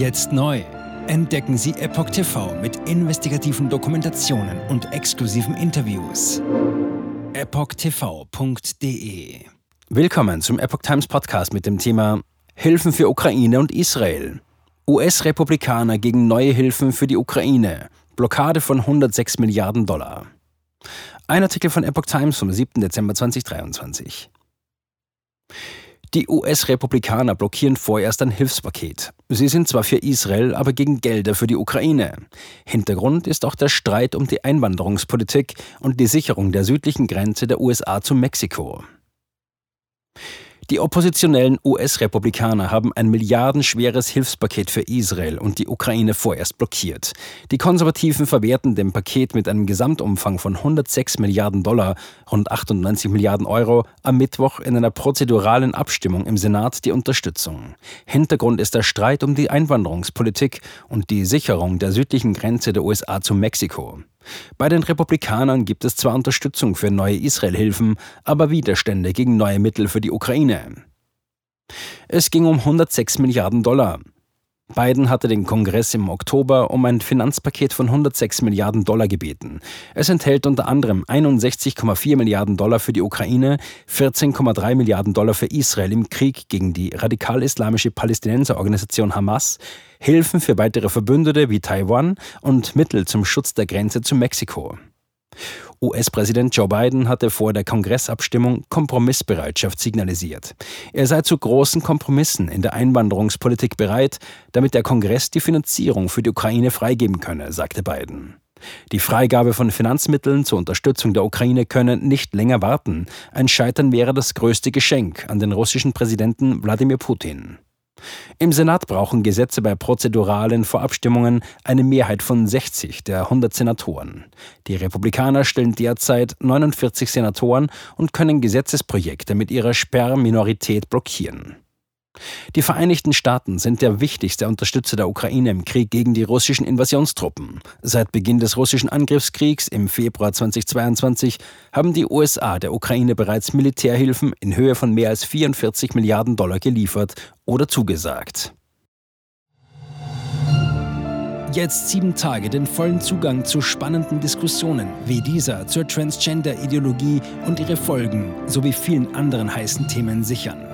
Jetzt neu. Entdecken Sie Epoch TV mit investigativen Dokumentationen und exklusiven Interviews. EpochTV.de Willkommen zum Epoch Times Podcast mit dem Thema Hilfen für Ukraine und Israel. US-Republikaner gegen neue Hilfen für die Ukraine. Blockade von 106 Milliarden Dollar. Ein Artikel von Epoch Times vom 7. Dezember 2023. Die US-Republikaner blockieren vorerst ein Hilfspaket. Sie sind zwar für Israel, aber gegen Gelder für die Ukraine. Hintergrund ist auch der Streit um die Einwanderungspolitik und die Sicherung der südlichen Grenze der USA zu Mexiko. Die oppositionellen US-Republikaner haben ein milliardenschweres Hilfspaket für Israel und die Ukraine vorerst blockiert. Die Konservativen verwerten dem Paket mit einem Gesamtumfang von 106 Milliarden Dollar, rund 98 Milliarden Euro, am Mittwoch in einer prozeduralen Abstimmung im Senat die Unterstützung. Hintergrund ist der Streit um die Einwanderungspolitik und die Sicherung der südlichen Grenze der USA zu Mexiko. Bei den Republikanern gibt es zwar Unterstützung für neue Israelhilfen, aber Widerstände gegen neue Mittel für die Ukraine. Es ging um 106 Milliarden Dollar. Biden hatte den Kongress im Oktober um ein Finanzpaket von 106 Milliarden Dollar gebeten. Es enthält unter anderem 61,4 Milliarden Dollar für die Ukraine, 14,3 Milliarden Dollar für Israel im Krieg gegen die radikal-islamische Palästinenserorganisation Hamas, Hilfen für weitere Verbündete wie Taiwan und Mittel zum Schutz der Grenze zu Mexiko. US-Präsident Joe Biden hatte vor der Kongressabstimmung Kompromissbereitschaft signalisiert. Er sei zu großen Kompromissen in der Einwanderungspolitik bereit, damit der Kongress die Finanzierung für die Ukraine freigeben könne, sagte Biden. Die Freigabe von Finanzmitteln zur Unterstützung der Ukraine könne nicht länger warten. Ein Scheitern wäre das größte Geschenk an den russischen Präsidenten Wladimir Putin. Im Senat brauchen Gesetze bei prozeduralen Vorabstimmungen eine Mehrheit von 60 der 100 Senatoren. Die Republikaner stellen derzeit 49 Senatoren und können Gesetzesprojekte mit ihrer Sperrminorität blockieren. Die Vereinigten Staaten sind der wichtigste Unterstützer der Ukraine im Krieg gegen die russischen Invasionstruppen. Seit Beginn des russischen Angriffskriegs im Februar 2022 haben die USA der Ukraine bereits Militärhilfen in Höhe von mehr als 44 Milliarden Dollar geliefert oder zugesagt. Jetzt sieben Tage den vollen Zugang zu spannenden Diskussionen wie dieser zur Transgender-Ideologie und ihre Folgen sowie vielen anderen heißen Themen sichern.